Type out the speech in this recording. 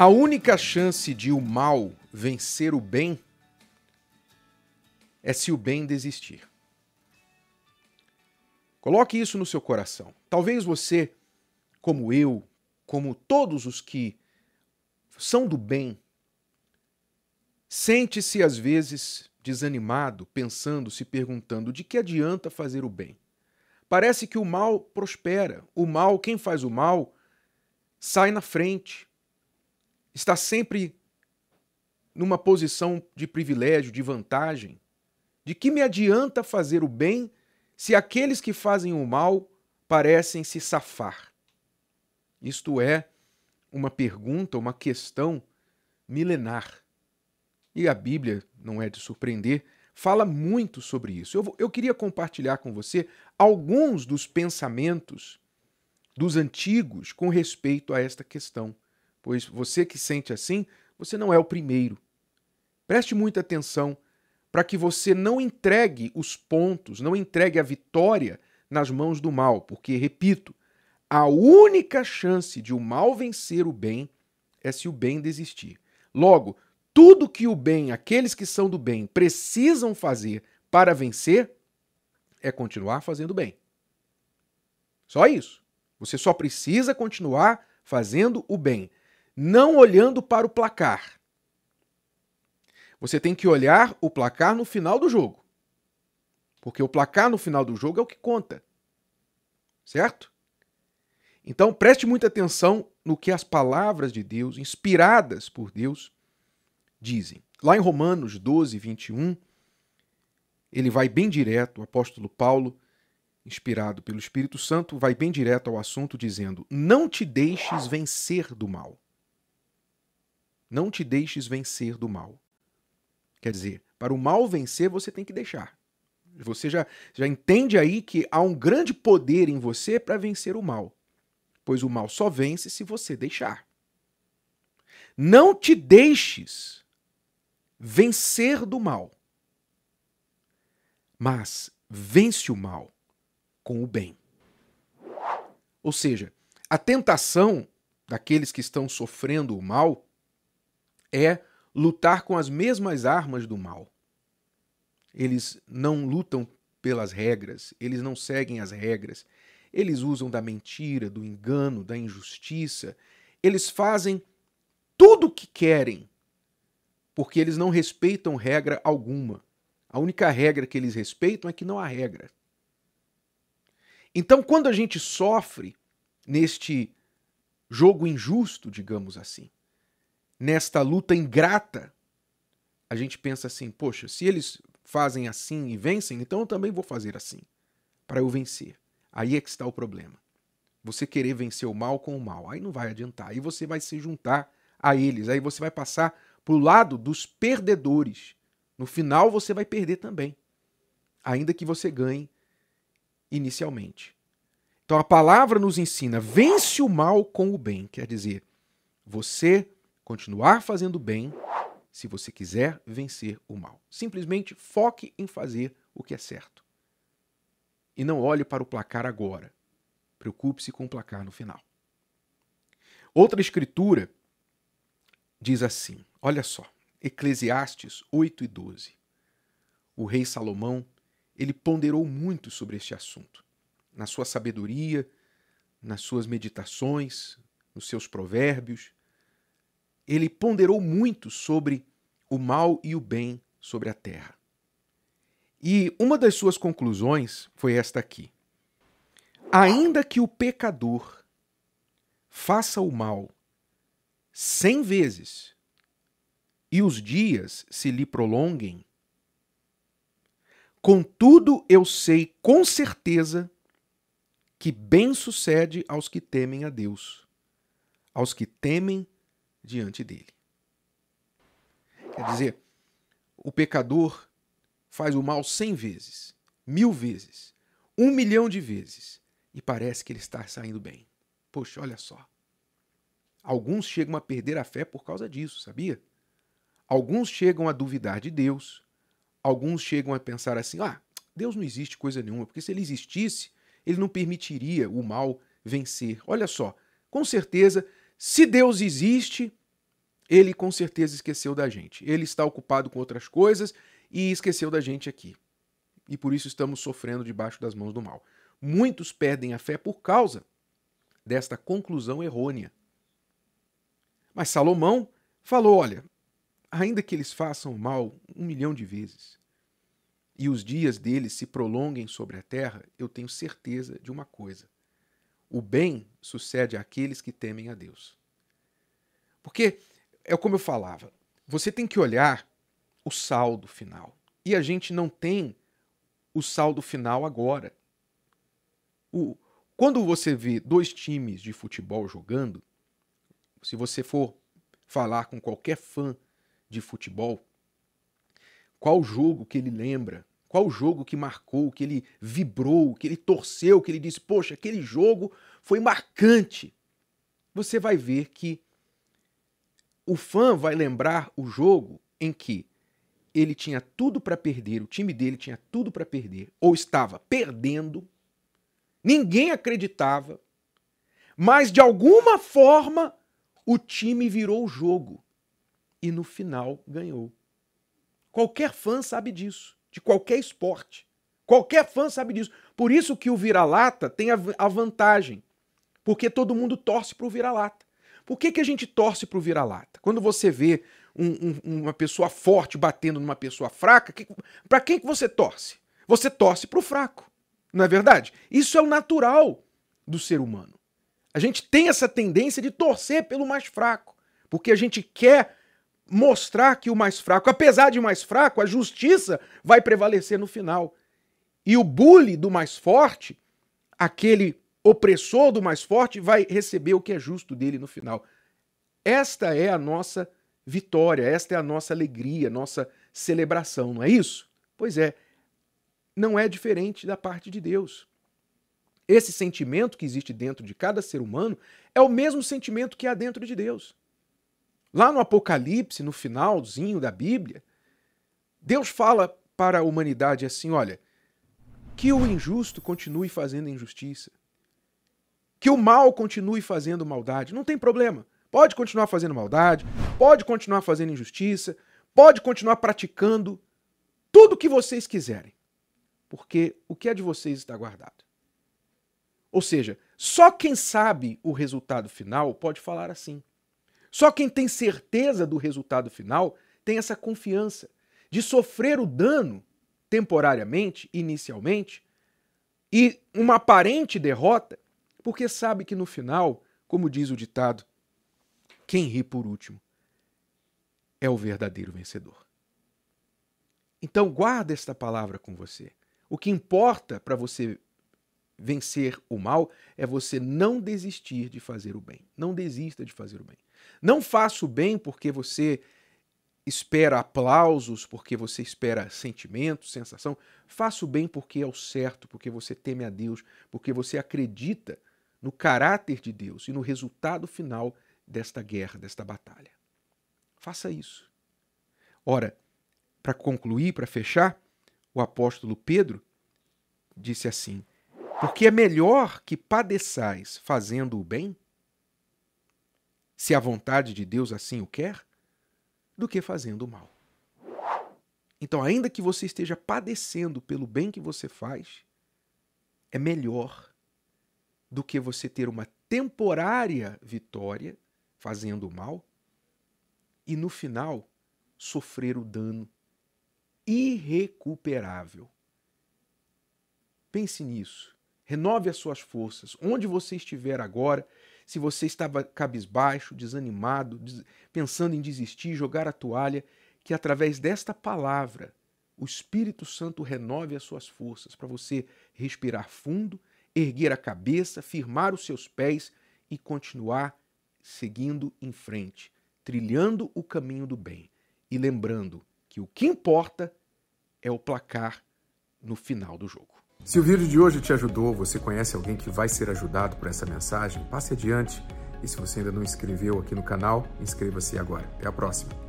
A única chance de o mal vencer o bem é se o bem desistir. Coloque isso no seu coração. Talvez você, como eu, como todos os que são do bem, sente-se às vezes desanimado, pensando, se perguntando de que adianta fazer o bem. Parece que o mal prospera. O mal, quem faz o mal, sai na frente está sempre numa posição de privilégio, de vantagem. De que me adianta fazer o bem se aqueles que fazem o mal parecem se safar? Isto é uma pergunta, uma questão milenar. E a Bíblia, não é de surpreender, fala muito sobre isso. Eu, eu queria compartilhar com você alguns dos pensamentos dos antigos com respeito a esta questão pois você que sente assim, você não é o primeiro. Preste muita atenção para que você não entregue os pontos, não entregue a vitória nas mãos do mal, porque, repito, a única chance de o mal vencer o bem é se o bem desistir. Logo, tudo que o bem, aqueles que são do bem, precisam fazer para vencer é continuar fazendo bem. Só isso. Você só precisa continuar fazendo o bem não olhando para o placar. Você tem que olhar o placar no final do jogo. Porque o placar no final do jogo é o que conta. Certo? Então preste muita atenção no que as palavras de Deus, inspiradas por Deus, dizem. Lá em Romanos 12, 21, ele vai bem direto, o apóstolo Paulo, inspirado pelo Espírito Santo, vai bem direto ao assunto, dizendo: Não te deixes vencer do mal. Não te deixes vencer do mal. Quer dizer, para o mal vencer, você tem que deixar. Você já, já entende aí que há um grande poder em você para vencer o mal. Pois o mal só vence se você deixar. Não te deixes vencer do mal, mas vence o mal com o bem. Ou seja, a tentação daqueles que estão sofrendo o mal é lutar com as mesmas armas do mal. Eles não lutam pelas regras, eles não seguem as regras. Eles usam da mentira, do engano, da injustiça. Eles fazem tudo o que querem, porque eles não respeitam regra alguma. A única regra que eles respeitam é que não há regra. Então, quando a gente sofre neste jogo injusto, digamos assim, nesta luta ingrata, a gente pensa assim: poxa, se eles fazem assim e vencem, então eu também vou fazer assim, para eu vencer. Aí é que está o problema. Você querer vencer o mal com o mal, aí não vai adiantar. Aí você vai se juntar a eles, aí você vai passar para o lado dos perdedores. No final você vai perder também, ainda que você ganhe inicialmente. Então a palavra nos ensina: vence o mal com o bem. Quer dizer, você continuar fazendo bem se você quiser vencer o mal. Simplesmente foque em fazer o que é certo. E não olhe para o placar agora. Preocupe-se com o placar no final. Outra escritura diz assim: olha só, Eclesiastes 8 e 12. O rei Salomão, ele ponderou muito sobre este assunto, na sua sabedoria, nas suas meditações, nos seus provérbios, ele ponderou muito sobre o mal e o bem sobre a terra. E uma das suas conclusões foi esta aqui: Ainda que o pecador faça o mal cem vezes e os dias se lhe prolonguem, contudo eu sei com certeza que bem sucede aos que temem a Deus, aos que temem diante dele. Quer dizer, o pecador faz o mal cem vezes, mil vezes, um milhão de vezes e parece que ele está saindo bem. Poxa, olha só. Alguns chegam a perder a fé por causa disso, sabia? Alguns chegam a duvidar de Deus. Alguns chegam a pensar assim: ah, Deus não existe coisa nenhuma, porque se ele existisse, ele não permitiria o mal vencer. Olha só, com certeza, se Deus existe, Ele com certeza esqueceu da gente. Ele está ocupado com outras coisas e esqueceu da gente aqui. E por isso estamos sofrendo debaixo das mãos do mal. Muitos perdem a fé por causa desta conclusão errônea. Mas Salomão falou: olha, ainda que eles façam mal um milhão de vezes e os dias deles se prolonguem sobre a terra, eu tenho certeza de uma coisa: o bem sucede àqueles que temem a Deus. Porque é como eu falava, você tem que olhar o saldo final. E a gente não tem o saldo final agora. O, quando você vê dois times de futebol jogando, se você for falar com qualquer fã de futebol, qual jogo que ele lembra, qual jogo que marcou, que ele vibrou, que ele torceu, que ele disse, poxa, aquele jogo foi marcante. Você vai ver que o fã vai lembrar o jogo em que ele tinha tudo para perder, o time dele tinha tudo para perder, ou estava perdendo, ninguém acreditava, mas de alguma forma o time virou o jogo e no final ganhou. Qualquer fã sabe disso, de qualquer esporte. Qualquer fã sabe disso. Por isso que o vira-lata tem a vantagem, porque todo mundo torce para o vira-lata. Por que, que a gente torce para o vira-lata? Quando você vê um, um, uma pessoa forte batendo numa pessoa fraca, que, para quem que você torce? Você torce para o fraco, não é verdade? Isso é o natural do ser humano. A gente tem essa tendência de torcer pelo mais fraco, porque a gente quer mostrar que o mais fraco, apesar de mais fraco, a justiça vai prevalecer no final. E o bully do mais forte, aquele opressor do mais forte vai receber o que é justo dele no final. Esta é a nossa vitória, esta é a nossa alegria, nossa celebração, não é isso? Pois é, não é diferente da parte de Deus. Esse sentimento que existe dentro de cada ser humano é o mesmo sentimento que há dentro de Deus. Lá no Apocalipse, no finalzinho da Bíblia, Deus fala para a humanidade assim: olha, que o injusto continue fazendo injustiça, que o mal continue fazendo maldade. Não tem problema. Pode continuar fazendo maldade, pode continuar fazendo injustiça, pode continuar praticando tudo o que vocês quiserem. Porque o que é de vocês está guardado. Ou seja, só quem sabe o resultado final pode falar assim. Só quem tem certeza do resultado final tem essa confiança de sofrer o dano temporariamente, inicialmente, e uma aparente derrota porque sabe que no final, como diz o ditado, quem ri por último é o verdadeiro vencedor. Então guarda esta palavra com você. O que importa para você vencer o mal é você não desistir de fazer o bem. Não desista de fazer o bem. Não faça o bem porque você espera aplausos, porque você espera sentimentos, sensação. Faça o bem porque é o certo, porque você teme a Deus, porque você acredita no caráter de Deus e no resultado final desta guerra, desta batalha. Faça isso. Ora, para concluir, para fechar, o apóstolo Pedro disse assim: Porque é melhor que padeçais fazendo o bem, se a vontade de Deus assim o quer, do que fazendo o mal. Então, ainda que você esteja padecendo pelo bem que você faz, é melhor do que você ter uma temporária vitória fazendo mal e no final sofrer o dano irrecuperável. Pense nisso. Renove as suas forças. Onde você estiver agora, se você estava cabisbaixo, desanimado, pensando em desistir, jogar a toalha, que através desta palavra o Espírito Santo renove as suas forças para você respirar fundo erguer a cabeça, firmar os seus pés e continuar seguindo em frente, trilhando o caminho do bem e lembrando que o que importa é o placar no final do jogo. Se o vídeo de hoje te ajudou, você conhece alguém que vai ser ajudado por essa mensagem, passe adiante. E se você ainda não inscreveu aqui no canal, inscreva-se agora. Até a próxima.